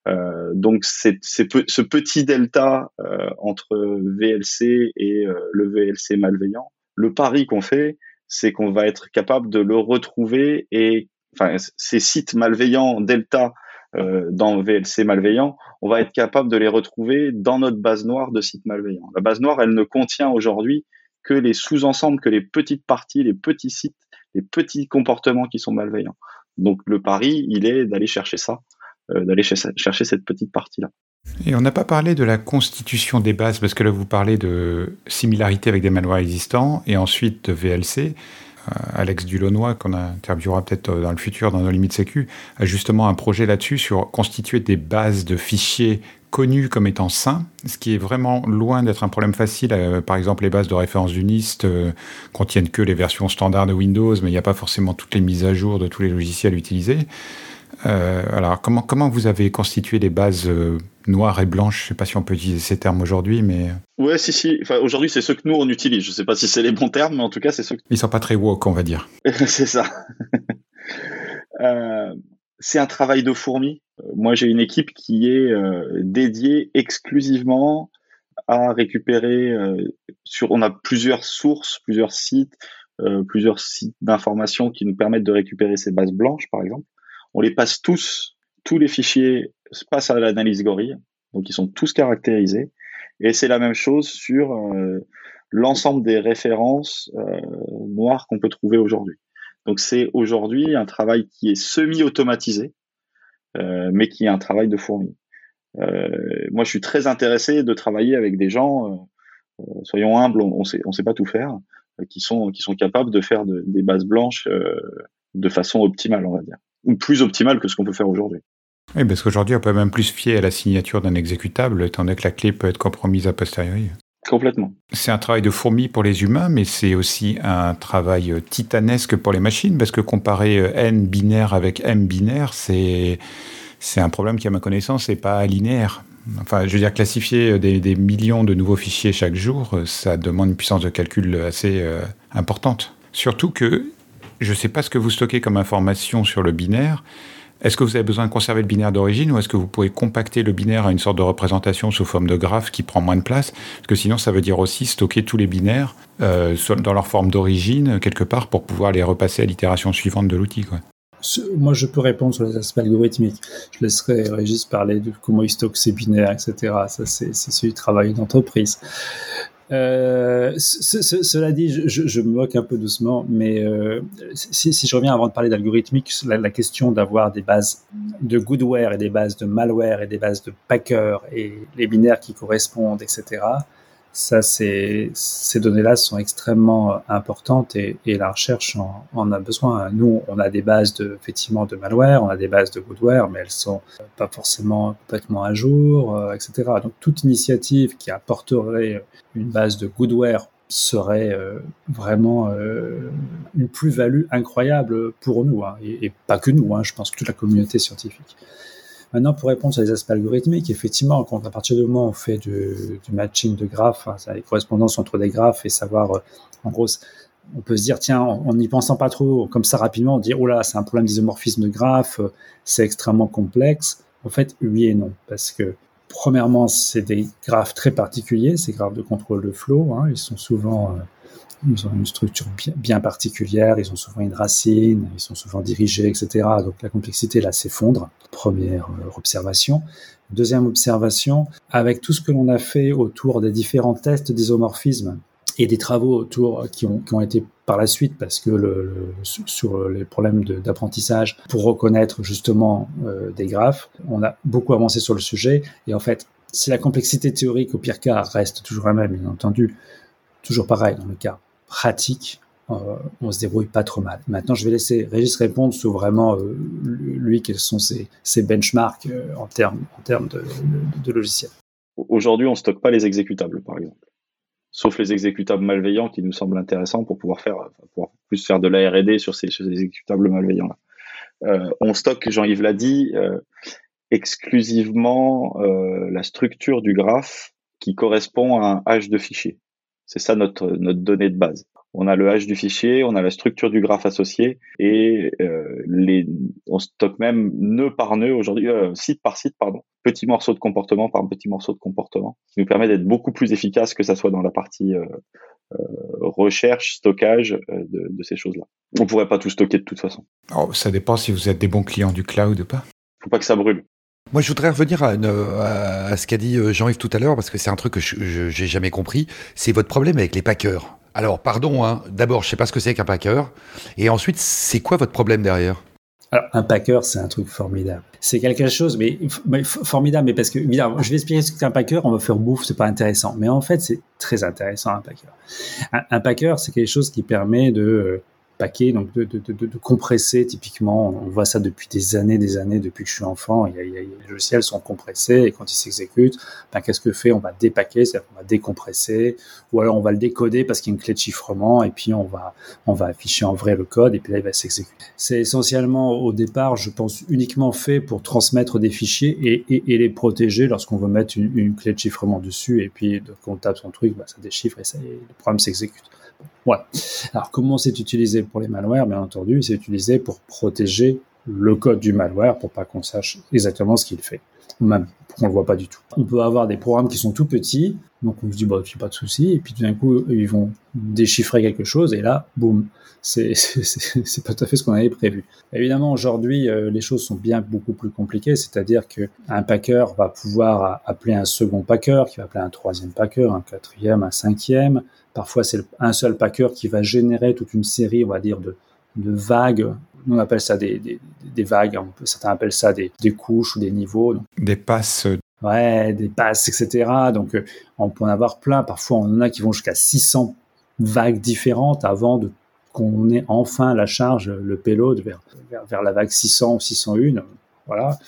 S2: Euh, donc c'est ce petit delta euh, entre VLC et euh, le VLC malveillant. Le pari qu'on fait, c'est qu'on va être capable de le retrouver et enfin ces sites malveillants delta euh, dans VLC malveillant, on va être capable de les retrouver dans notre base noire de sites malveillants. La base noire, elle ne contient aujourd'hui que les sous-ensembles, que les petites parties, les petits sites, les petits comportements qui sont malveillants. Donc le pari, il est d'aller chercher ça, d'aller chercher cette petite partie-là.
S7: Et on n'a pas parlé de la constitution des bases, parce que là vous parlez de similarité avec des malwares existants, et ensuite de VLC. Euh, Alex Dulonnois, qu'on interviewera peut-être euh, dans le futur dans nos limites sécu, a justement un projet là-dessus sur constituer des bases de fichiers connus comme étant sains, ce qui est vraiment loin d'être un problème facile. Euh, par exemple, les bases de référence du NIST contiennent que les versions standards de Windows, mais il n'y a pas forcément toutes les mises à jour de tous les logiciels utilisés. Alors, comment, comment vous avez constitué des bases noires et blanches? Je ne sais pas si on peut utiliser ces termes aujourd'hui, mais...
S2: Ouais, si, si. Enfin, aujourd'hui, c'est ceux que nous, on utilise. Je ne sais pas si c'est les bons termes, mais en tout cas, c'est ceux que...
S7: Ils sont pas très woke, on va dire. (laughs)
S2: c'est ça. euh, c'est un travail de fourmi. Moi, j'ai une équipe qui est euh, dédiée exclusivement à récupérer euh, sur... On a plusieurs sources, plusieurs sites, euh, plusieurs sites d'information qui nous permettent de récupérer ces bases blanches, par exemple. On les passe tous, tous les fichiers passent à l'analyse gorille. Donc, ils sont tous caractérisés. Et c'est la même chose sur euh, l'ensemble des références euh, noires qu'on peut trouver aujourd'hui. Donc c'est aujourd'hui un travail qui est semi-automatisé, euh, mais qui est un travail de fourmi. moi, je suis très intéressé de travailler avec des gens, soyons humbles, on on sait pas tout faire, qui sont qui sont capables de faire des bases blanches de façon optimale, on va dire, ou plus optimale que ce qu'on peut faire aujourd'hui.
S7: Oui, parce qu'aujourd'hui, on peut même plus fier à la signature d'un exécutable, étant donné que la clé peut être compromise a posteriori.
S2: Complètement.
S7: C'est un travail de fourmi pour les humains, mais c'est aussi un travail titanesque pour les machines, parce que comparer euh, n binaire avec m binaire, c'est c'est un problème qui, à ma connaissance, n'est pas linéaire. Enfin, je veux dire, classifier des, des, millions de nouveaux fichiers chaque jour, ça demande une puissance de calcul assez euh, importante. Surtout que je ne sais pas ce que vous stockez comme information sur le binaire, est-ce que vous avez besoin de conserver le binaire d'origine ou est-ce que vous pouvez compacter le binaire à une sorte de représentation sous forme de graphe qui prend moins de place? Parce que sinon, ça veut dire aussi stocker tous les binaires euh, dans leur forme d'origine quelque part pour pouvoir les repasser à l'itération suivante de l'outil.
S3: Moi, je peux répondre sur les aspects algorithmiques. Je laisserai Régis parler de comment il stocke ses binaires, etc. Ça, c'est celui du travail d'entreprise. Euh, cela dit, je, me moque un peu doucement, mais euh, si, je reviens avant de parler d'algorithmique, la, la, question d'avoir des bases de goodware et des bases de malware et des bases de packer et les binaires qui correspondent, etc. Ça, ces données-là sont extrêmement euh, importantes et, et la recherche en, en, a besoin. Nous, on a des bases de, effectivement de malware, on a des bases de goodware, mais elles sont pas forcément complètement à jour, euh, etc. Donc, toute initiative qui apporterait une base de goodware serait euh, vraiment euh, une plus-value incroyable pour nous, hein, et, et, pas que nous, hein, je pense que toute la communauté scientifique. Maintenant, pour répondre sur les aspects algorithmiques, effectivement, à partir du moment où on fait du, matching de graphes, hein, les correspondances entre des graphes et savoir, euh, en gros, on peut se dire, tiens, en n'y pensant pas trop, comme ça rapidement, on dit, oh là, c'est un problème d'isomorphisme de graphes, euh, c'est extrêmement complexe. En fait, oui et non, parce que premièrement, c'est des graphes très particuliers, ces graphes de contrôle de flow, hein, ils sont souvent euh, ils ont une structure bien, particulière, ils ont souvent une racine, ils sont souvent dirigés, etc. Donc la complexité là s'effondre. Première euh, observation. Deuxième observation, avec tout ce que l'on a fait autour des différents tests d'isomorphisme et des travaux autour qui ont, qui ont été par la suite parce que sur les problèmes d'apprentissage pour reconnaître justement euh, des graphes, on a beaucoup avancé sur le sujet et en fait, si la complexité théorique au pire cas reste toujours la même, bien entendu, toujours pareil dans le cas pratique, euh, on se débrouille pas trop mal. Maintenant, je vais laisser Régis répondre sur vraiment euh, lui quels sont ses, benchmarks en termes en termes de, de, logiciels.
S2: Aujourd'hui, on stocke pas les exécutables, par exemple sauf les exécutables malveillants qui nous semblent intéressants pour pouvoir faire, pour plus faire de la R&D sur ces, exécutables malveillants là. Euh, on stocke, Jean-Yves l'a dit, euh, exclusivement euh, la structure du graphe qui correspond à un hash de fichier. C'est ça notre notre donnée de base on a le hash du fichier, on a la structure du graphe associé et euh, les, on stocke même nœud par nœud aujourd'hui, euh, site par site, pardon, petit morceau de comportement par petit morceau de comportement, ce qui nous permet d'être beaucoup plus efficace que ça soit dans la partie euh, recherche, stockage de, de, ces choses-là. On pourrait pas tout stocker de toute façon.
S7: Oh, ça dépend si vous êtes des bons clients du cloud ou pas.
S2: Faut pas que ça brûle.
S6: Moi, je voudrais revenir à, à ce qu'a dit Jean-Yves tout à l'heure, parce que c'est un truc que je j'ai jamais compris. C'est votre problème avec les packers. Alors, pardon, hein, d'abord, je sais pas ce que c'est qu'un packer. Et ensuite, c'est quoi votre problème derrière?
S3: Alors, un packer, c'est un truc formidable. C'est quelque chose, mais, formidable, mais parce que, évidemment, je vais expliquer ce qu'est un packer, on va faire bouffe, c'est pas intéressant. Mais en fait, c'est très intéressant, un packer. Un, un packer, c'est quelque chose qui permet de paquet, donc de, de, de, de, compresser typiquement. On voit ça depuis des années, des années, depuis que je suis enfant. Il y a, il y a, les logiciels sont compressés et quand ils s'exécutent, ben, qu'est-ce que fait? On va dépaquer, c'est-à-dire qu'on va décompresser, ou alors on va le décoder parce qu'il y a une clé de chiffrement et puis on va on va afficher en vrai le code et puis là il va s'exécuter. C'est essentiellement au départ, je pense, uniquement fait pour transmettre des fichiers et, et, et les protéger lorsqu'on veut mettre une, une, clé de chiffrement dessus et puis quand on tape son truc, ben, ça déchiffre et, ça, et le programme s'exécute. Ouais. Alors, comment c'est utilisé pour les malwares? Bien entendu, c'est utilisé pour protéger le code du malware pour pas qu'on sache exactement ce qu'il fait, même qu'on le voit pas du tout. On peut avoir des programmes qui sont tout petits, donc on se dit bah a pas de souci, et puis tout d'un coup ils vont déchiffrer quelque chose et là, boum, (laughs) c'est c'est pas tout à fait ce qu'on avait prévu. Évidemment aujourd'hui euh, les choses sont bien beaucoup plus compliquées, c'est-à-dire que un packer va pouvoir appeler un second packer, qui va appeler un troisième packer, un quatrième, un cinquième, Parfois, c'est un seul packer qui va générer toute une série, on va dire, de, de vagues. Nous, on appelle ça des, des, des vagues. On peut, certains appellent ça des, des, couches ou des niveaux.
S7: Des passes.
S3: Ouais, des passes, etc. Donc, euh, on peut en avoir plein. Parfois, on en a qui vont jusqu'à 600 vagues différentes avant de qu'on ait enfin la charge, le payload vers, vers, vers la vague 600 ou 601. Voilà.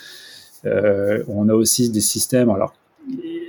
S3: Euh, on a aussi des systèmes, alors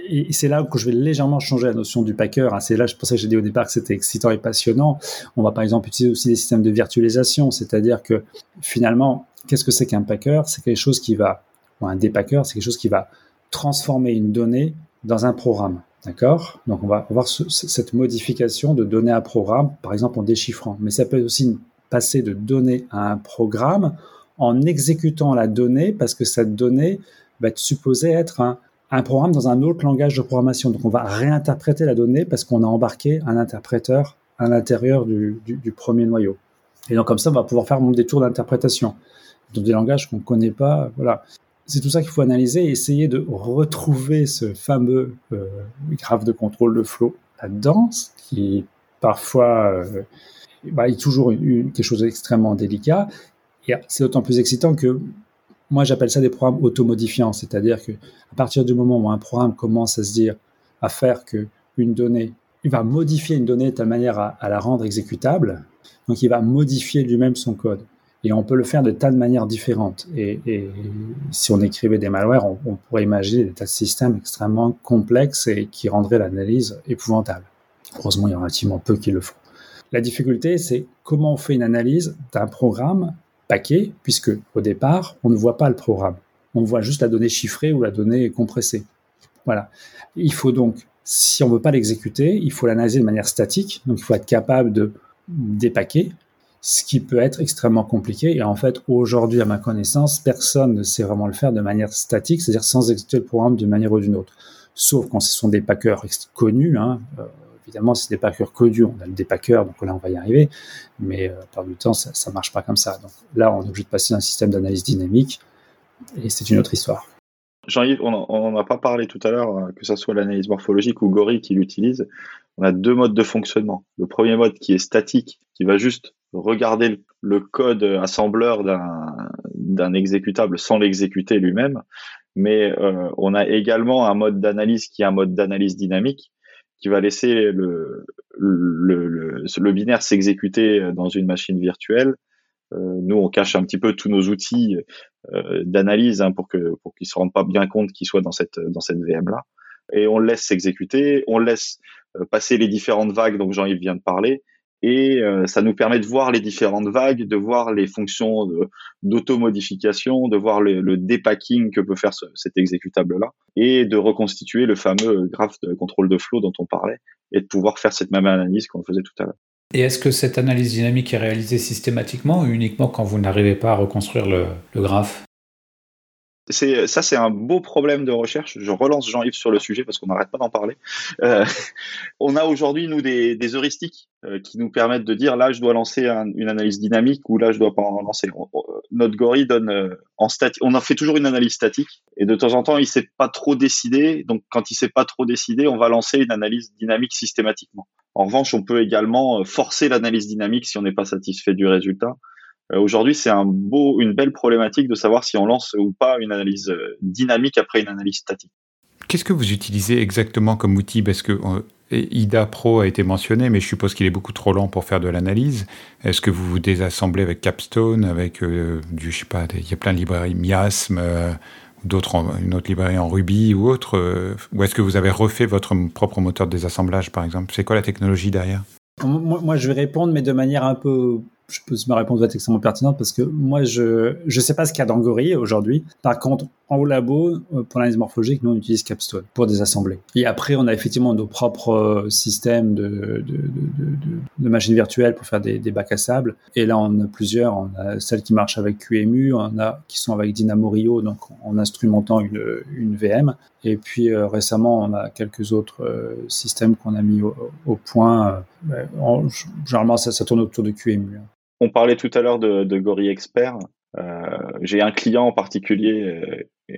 S3: et c'est là que je vais légèrement changer la notion du packer. Hein. C'est là, je pensais que j'ai dit au départ que c'était excitant et passionnant. On va par exemple utiliser aussi des systèmes de virtualisation, c'est-à-dire que finalement, qu'est-ce que c'est qu'un packer? C'est quelque chose qui va, ou un dépacker, c'est quelque chose qui va transformer une donnée dans un programme. D'accord? Donc on va voir ce, cette modification de données à programme, par exemple en déchiffrant. Mais ça peut aussi passer de données à un programme en exécutant la donnée parce que cette donnée va être supposée être un, un programme dans un autre langage de programmation. Donc on va réinterpréter la donnée parce qu'on a embarqué un interpréteur à l'intérieur du, du, du, premier noyau. Et donc comme ça, on va pouvoir faire des tours d'interprétation dans des langages qu'on ne connaît pas. Voilà. C'est tout ça qu'il faut analyser et essayer de retrouver ce fameux euh, graphe de contrôle de flow là-dedans, qui parfois euh, bah, est toujours une, quelque chose d'extrêmement délicat. Et c'est d'autant plus excitant que moi, j'appelle ça des programmes automodifiants, c'est-à-dire que à partir du moment où un programme commence à se dire, à faire que une donnée, il va modifier une donnée de telle manière à, la rendre exécutable, donc il va modifier lui-même son code. Et on peut le faire de tas de manières différentes. Et, si on écrivait des malwares, on, on, pourrait imaginer des tas de systèmes extrêmement complexes et qui rendraient l'analyse épouvantable. Heureusement, il y a relativement peu qui le font. La difficulté, c'est comment on fait une analyse d'un programme paquet, puisque au départ, on ne voit pas le programme. On voit juste la donnée chiffrée ou la donnée compressée. Voilà. Il faut donc, si on veut pas l'exécuter, il faut l'analyser de manière statique. Donc, il faut être capable de dépaquer, ce qui peut être extrêmement compliqué. Et en fait, aujourd'hui, à ma connaissance, personne ne sait vraiment le faire de manière statique, c'est-à-dire sans exécuter le programme d'une manière ou d'une autre. Sauf quand ce sont des packers connus, hein, euh, évidemment, c'est des packers codus. On a des packers, donc là, on va y arriver. Mais euh, par du temps, ça, ça marche pas comme ça. Donc là, on est obligé de passer d'un système d'analyse dynamique et c'est une autre histoire.
S2: Jean-Yves, on n'en a pas parlé tout à l'heure, euh, que ce soit l'analyse morphologique ou Gori qui l'utilise. On a deux modes de fonctionnement. Le premier mode qui est statique, qui va juste regarder le code assembleur d'un exécutable sans l'exécuter lui-même. Mais euh, on a également un mode d'analyse qui est un mode d'analyse dynamique qui va laisser le, le, le, le binaire s'exécuter dans une machine virtuelle. Euh, nous, on cache un petit peu tous nos outils euh, d'analyse hein, pour que pour qu'ils se rendent pas bien compte qu'ils soient dans cette dans cette VM là. Et on le laisse s'exécuter, on laisse euh, passer les différentes vagues dont Jean-Yves vient de parler, et euh, ça nous permet de voir les différentes vagues, de voir les fonctions d'automodification, de, voir le, dépacking que peut faire ce, cet exécutable-là, et de reconstituer le fameux graphe de contrôle de flow dont on parlait, et de pouvoir faire cette même analyse qu'on faisait tout à l'heure.
S1: Et est-ce que cette analyse dynamique est réalisée systématiquement ou uniquement quand vous n'arrivez pas à reconstruire le graphe?
S2: C'est ça, c'est un beau problème de recherche. Je relance Jean-Yves sur le sujet parce qu'on n'arrête pas d'en parler. Euh, (laughs) on a aujourd'hui nous des, heuristiques euh, qui nous permettent de dire là je dois lancer un, une analyse dynamique ou là je dois pas en lancer. On, notre Gori donne euh, en statique. On en fait toujours une analyse statique et de temps en temps il s'est pas trop décidé. Donc quand il s'est pas trop décidé, on va lancer une analyse dynamique systématiquement. En revanche, on peut également forcer l'analyse dynamique si on n'est pas satisfait du résultat. Euh, aujourd'hui, c'est un beau, une belle problématique de savoir si on lance ou pas une analyse euh, dynamique après une analyse statique.
S7: Qu'est-ce que vous utilisez exactement comme outil? Parce que euh, IDA Pro a été mentionné, mais je suppose qu'il est beaucoup trop lent pour faire de l'analyse. Est-ce que vous vous désassemblez avec Capstone, avec euh, du, je sais pas, il y a plein de librairies Miasm, euh, d'autres, une autre librairie en Ruby ou autre euh, Ou est-ce que vous avez refait votre propre moteur de désassemblage, par exemple? C'est quoi la technologie derrière?
S3: Moi, moi, je vais répondre, mais de manière un peu je pense ma réponse va être extrêmement pertinente parce que moi, je je sais pas ce qu'il y a dans Gorille aujourd'hui. Par contre, en haut labo, euh, pour l'analyse morphologique, nous, on utilise Capstone pour désassembler. Et après, on a effectivement nos propres euh, systèmes de, de, de, de, machines virtuelles pour faire des, des, bacs à sable. Et là, on a plusieurs. On a celles qui marchent avec QEMU, on a qui sont avec Dynamo Rio, donc en instrumentant une, une VM. Et puis euh, récemment, on a quelques autres systèmes qu'on a mis au, au point. En, généralement, ça, ça, tourne autour de QEMU.
S2: On parlait tout à l'heure de, de Expert. Euh, j'ai un client en particulier euh,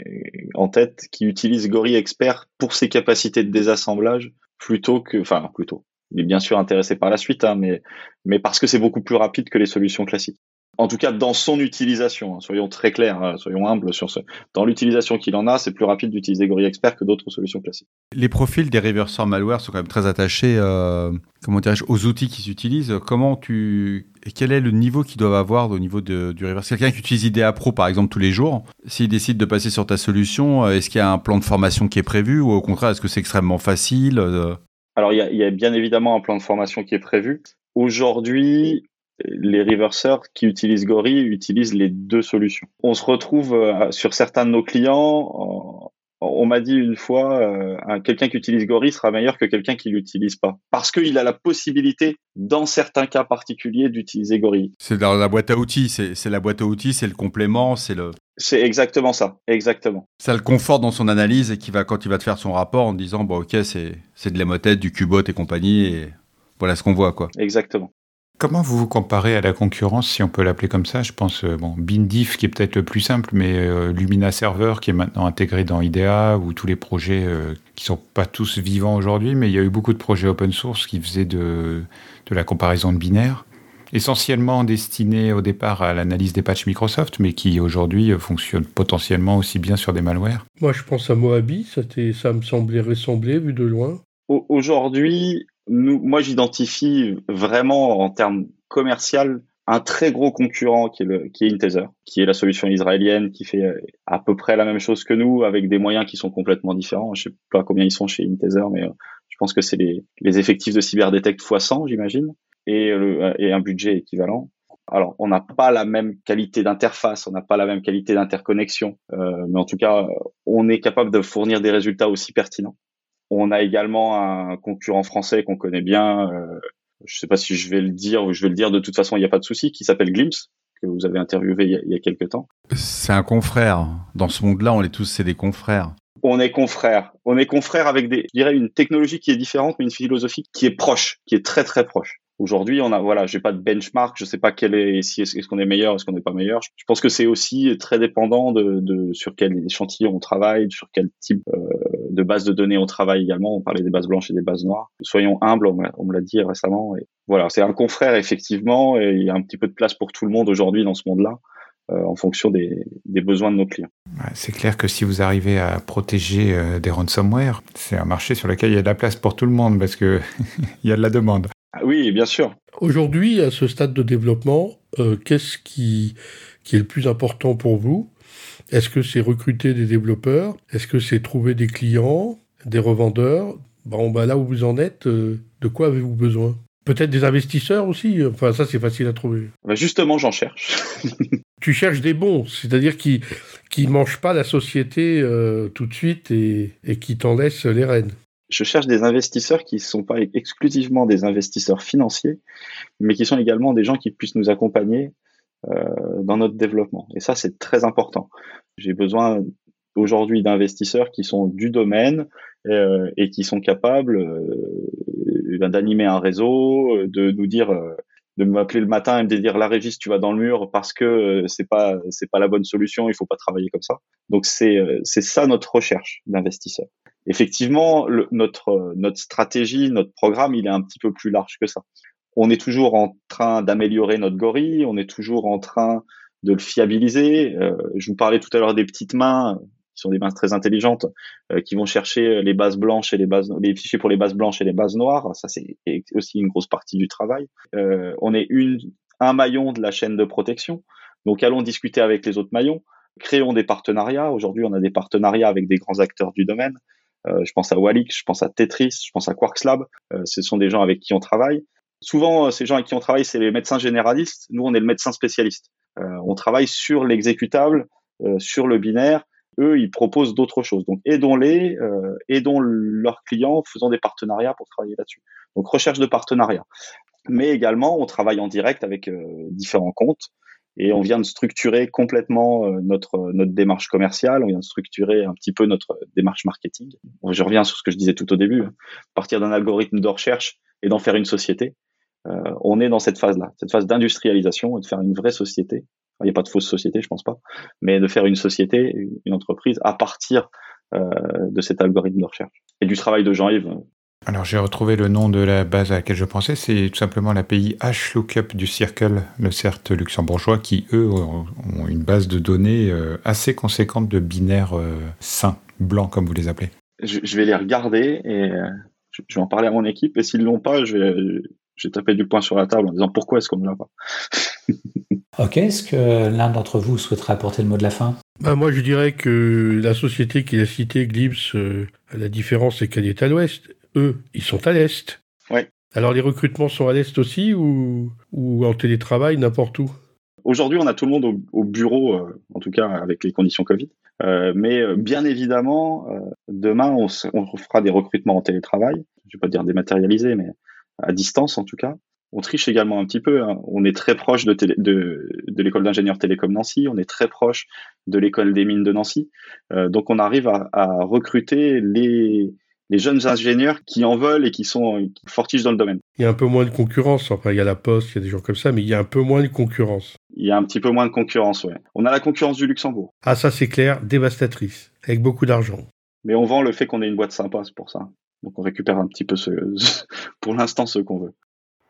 S2: en tête qui utilise Gorille Expert pour ses capacités de désassemblage plutôt que, enfin plutôt. Il est bien sûr intéressé par la suite, hein, mais mais parce que c'est beaucoup plus rapide que les solutions classiques en tout cas dans son utilisation, hein, soyons très clairs, hein, soyons humbles sur ce. Dans l'utilisation qu'il en a, c'est plus rapide d'utiliser Gorilla Expert que d'autres solutions classiques.
S4: Les profils des reverseurs malware sont quand même très attachés, euh, comment aux outils qu'ils utilisent. Comment tu, et quel est le niveau qu'ils doivent avoir au niveau de, du reverse Quelqu'un qui utilise IDEA Pro par exemple tous les jours, s'il décide de passer sur ta solution, euh, est-ce qu'il y a un plan de formation qui est prévu ou au contraire est-ce que c'est extrêmement facile euh?
S2: Alors il y, a, il y a bien évidemment un plan de formation qui est prévu. Aujourd'hui, les reverseurs qui utilisent Gori utilisent les deux solutions. On se retrouve euh, sur certains de nos clients, on m'a dit une fois, euh, quelqu'un qui utilise Gori sera meilleur que quelqu'un qui l'utilise pas, parce qu'il a la possibilité, dans certains cas particuliers, d'utiliser Gori.
S4: C'est dans la boîte à outils, c'est la boîte à outils, c'est le complément, c'est le.
S2: C'est exactement ça, exactement.
S4: Ça le conforte dans son analyse et qui va quand il va te faire son rapport en disant bon ok c'est c'est de l'émotet, du Qbot et compagnie et voilà ce qu'on voit quoi.
S2: Exactement.
S7: Comment vous vous comparez à la concurrence, si on peut l'appeler comme ça? Je pense, euh, bon, Bindif qui est peut-être le plus simple, mais euh, Lumina Server qui est maintenant intégré dans IDEA, ou tous les projets euh, qui sont pas tous vivants aujourd'hui, mais il y a eu beaucoup de projets open source qui faisaient de, de la comparaison de binaires, essentiellement destinés au départ à l'analyse des patchs Microsoft, mais qui aujourd'hui fonctionnent potentiellement aussi bien sur des malwares.
S5: Moi, je pense à Moabi, ça, ça me semblait ressembler vu de loin.
S2: Aujourd'hui, nous, moi, j'identifie vraiment en termes commercial un très gros concurrent qui est, le, qui est Intezer, qui est la solution israélienne qui fait à peu près la même chose que nous avec des moyens qui sont complètement différents. Je sais pas combien ils sont chez Intezer, mais euh, je pense que c'est les, les effectifs de Cyberdetect x 100, j'imagine, et, le, et un budget équivalent. Alors, on n'a pas la même qualité d'interface, on n'a pas la même qualité d'interconnexion, euh, mais en tout cas, on est capable de fournir des résultats aussi pertinents. On a également un concurrent français qu'on connaît bien. Euh, je ne sais pas si je vais le dire ou je vais le dire de toute façon, il n'y a pas de souci, qui s'appelle Glimpse, que vous avez interviewé il y a, il y a quelques temps.
S4: C'est un confrère. Dans ce monde-là, on est tous, c'est des confrères.
S2: On est confrères. On est confrères avec des, je dirais, une technologie qui est différente, mais une philosophie qui est proche, qui est très très proche. Aujourd'hui, on a voilà, j'ai pas de benchmark, je sais pas quel est si est-ce qu'on est meilleur, est-ce qu'on n'est pas meilleur. Je pense que c'est aussi très dépendant de, de, sur quel échantillon on travaille, sur quel type euh, de base de données on travaille également. On parlait des bases blanches et des bases noires. Soyons humbles, on me l'a dit récemment. Et voilà, c'est un confrère effectivement, et il y a un petit peu de place pour tout le monde aujourd'hui dans ce monde-là. Euh, en fonction des, des, besoins de nos clients.
S7: C'est clair que si vous arrivez à protéger euh, des ransomware, c'est un marché sur lequel il y a de la place pour tout le monde parce que (laughs) il y a de la demande.
S2: Ah oui, bien sûr.
S5: Aujourd'hui, à ce stade de développement, euh, qu'est-ce qui, qui est le plus important pour vous? Est-ce que c'est recruter des développeurs? Est-ce que c'est trouver des clients, des revendeurs? Bon, bah là où vous en êtes, euh, de quoi avez-vous besoin? Peut-être des investisseurs aussi? Enfin, ça, c'est facile à trouver.
S2: Bah justement, j'en cherche. (laughs)
S5: tu cherches des bons, c'est-à-dire qui qui mangent pas la société euh, tout de suite et, et qui t'en laissent les rênes
S2: je cherche des investisseurs qui ne sont pas exclusivement des investisseurs financiers, mais qui sont également des gens qui puissent nous accompagner euh, dans notre développement. Et ça, c'est très important. J'ai besoin aujourd'hui d'investisseurs qui sont du domaine euh, et qui sont capables euh, d'animer un réseau, de nous dire euh, de m'appeler le matin et me dire la régie tu vas dans le mur parce que euh, c'est pas c'est pas la bonne solution il faut pas travailler comme ça donc c'est euh, c'est ça notre recherche d'investisseurs effectivement notre notre stratégie notre programme il est un petit peu plus large que ça on est toujours en train d'améliorer notre gorille on est toujours en train de le fiabiliser euh, je vous parlais tout à l'heure des petites mains qui sont des bases très intelligentes, euh, qui vont chercher les bases blanches et les bases, les fichiers pour les bases blanches et les bases noires. Ça, c'est aussi une grosse partie du travail. Euh, on est une, un maillon de la chaîne de protection. Donc, allons discuter avec les autres maillons. Créons des partenariats. Aujourd'hui, on a des partenariats avec des grands acteurs du domaine. Euh, je pense à Walix, je pense à Tetris, je pense à Quarkslab. Euh, ce sont des gens avec qui on travaille. Souvent, ces gens avec qui on travaille, c'est les médecins généralistes. Nous, on est le médecin spécialiste. Euh, on travaille sur l'exécutable, sur le binaire, eux, ils proposent d'autres choses. Donc, aidons-les, euh, aidons leurs clients, faisons des partenariats pour travailler là-dessus. Donc, recherche de partenariats. Mais également, on travaille en direct avec euh, différents comptes et on vient de structurer complètement euh, notre notre démarche commerciale, on vient de structurer un petit peu notre démarche marketing. je reviens sur ce que je disais tout au début, hein. partir d'un algorithme de recherche et d'en faire une société. Euh, on est dans cette phase-là, cette phase d'industrialisation et de faire une vraie société il n'y a pas de fausse société, je pense pas, mais de faire une société, une entreprise à partir euh, de cet algorithme de recherche et du travail de Jean-Yves.
S7: Alors j'ai retrouvé le nom de la base à laquelle je pensais, c'est tout simplement l'API HLOOKUP du Circle, le CERT luxembourgeois, qui eux ont une base de données euh, assez conséquente de binaires euh, sains, blancs comme vous les appelez.
S2: Je, vais les regarder et je, vais en parler à mon équipe et s'ils l'ont pas, je vais, je vais taper du poing sur la table en disant pourquoi est-ce qu'on ne l'a pas. (laughs)
S1: Ok, est-ce que l'un d'entre vous souhaiterait apporter le mot de la fin?
S5: Bah Moi, je dirais que la société qui a cité Glimpse, euh, la différence, c'est qu'elle est à l'ouest. Eux, ils sont à l'est.
S2: Oui.
S5: Alors, les recrutements sont à l'est aussi ou, ou en télétravail, n'importe où?
S2: Aujourd'hui, on a tout le monde au, bureau, euh, en tout cas avec les conditions Covid. Euh, mais bien évidemment, demain, on, on, fera des recrutements en télétravail. Je vais pas dire dématérialisés, mais à distance en tout cas on triche également un petit peu. Hein. On est très proche de, de, de l'école d'ingénieurs télécom Nancy, on est très proche de l'école des mines de Nancy. Euh, donc on arrive à, à recruter les, les, jeunes ingénieurs qui en veulent et qui sont qui fortigent dans le domaine.
S5: Il y a un peu moins de concurrence. Enfin, il y a la Poste, il y a des gens comme ça, mais il y a un peu moins de concurrence.
S2: Il y a un petit peu moins de concurrence, ouais. On a la concurrence du Luxembourg.
S5: Ah, ça c'est clair, dévastatrice, avec beaucoup d'argent.
S2: Mais on vend le fait qu'on ait une boîte sympa, c'est pour ça. Donc on récupère un petit peu ce, (laughs) pour l'instant ce qu'on veut.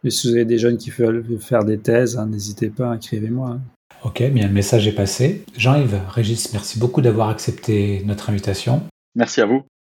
S3: Et si vous avez des jeunes qui veulent faire des thèses, hein, n'hésitez pas, écrivez-moi. Hein.
S1: Ok, bien le message est passé. Jean-Yves, Régis, merci beaucoup d'avoir accepté notre invitation.
S2: Merci à vous.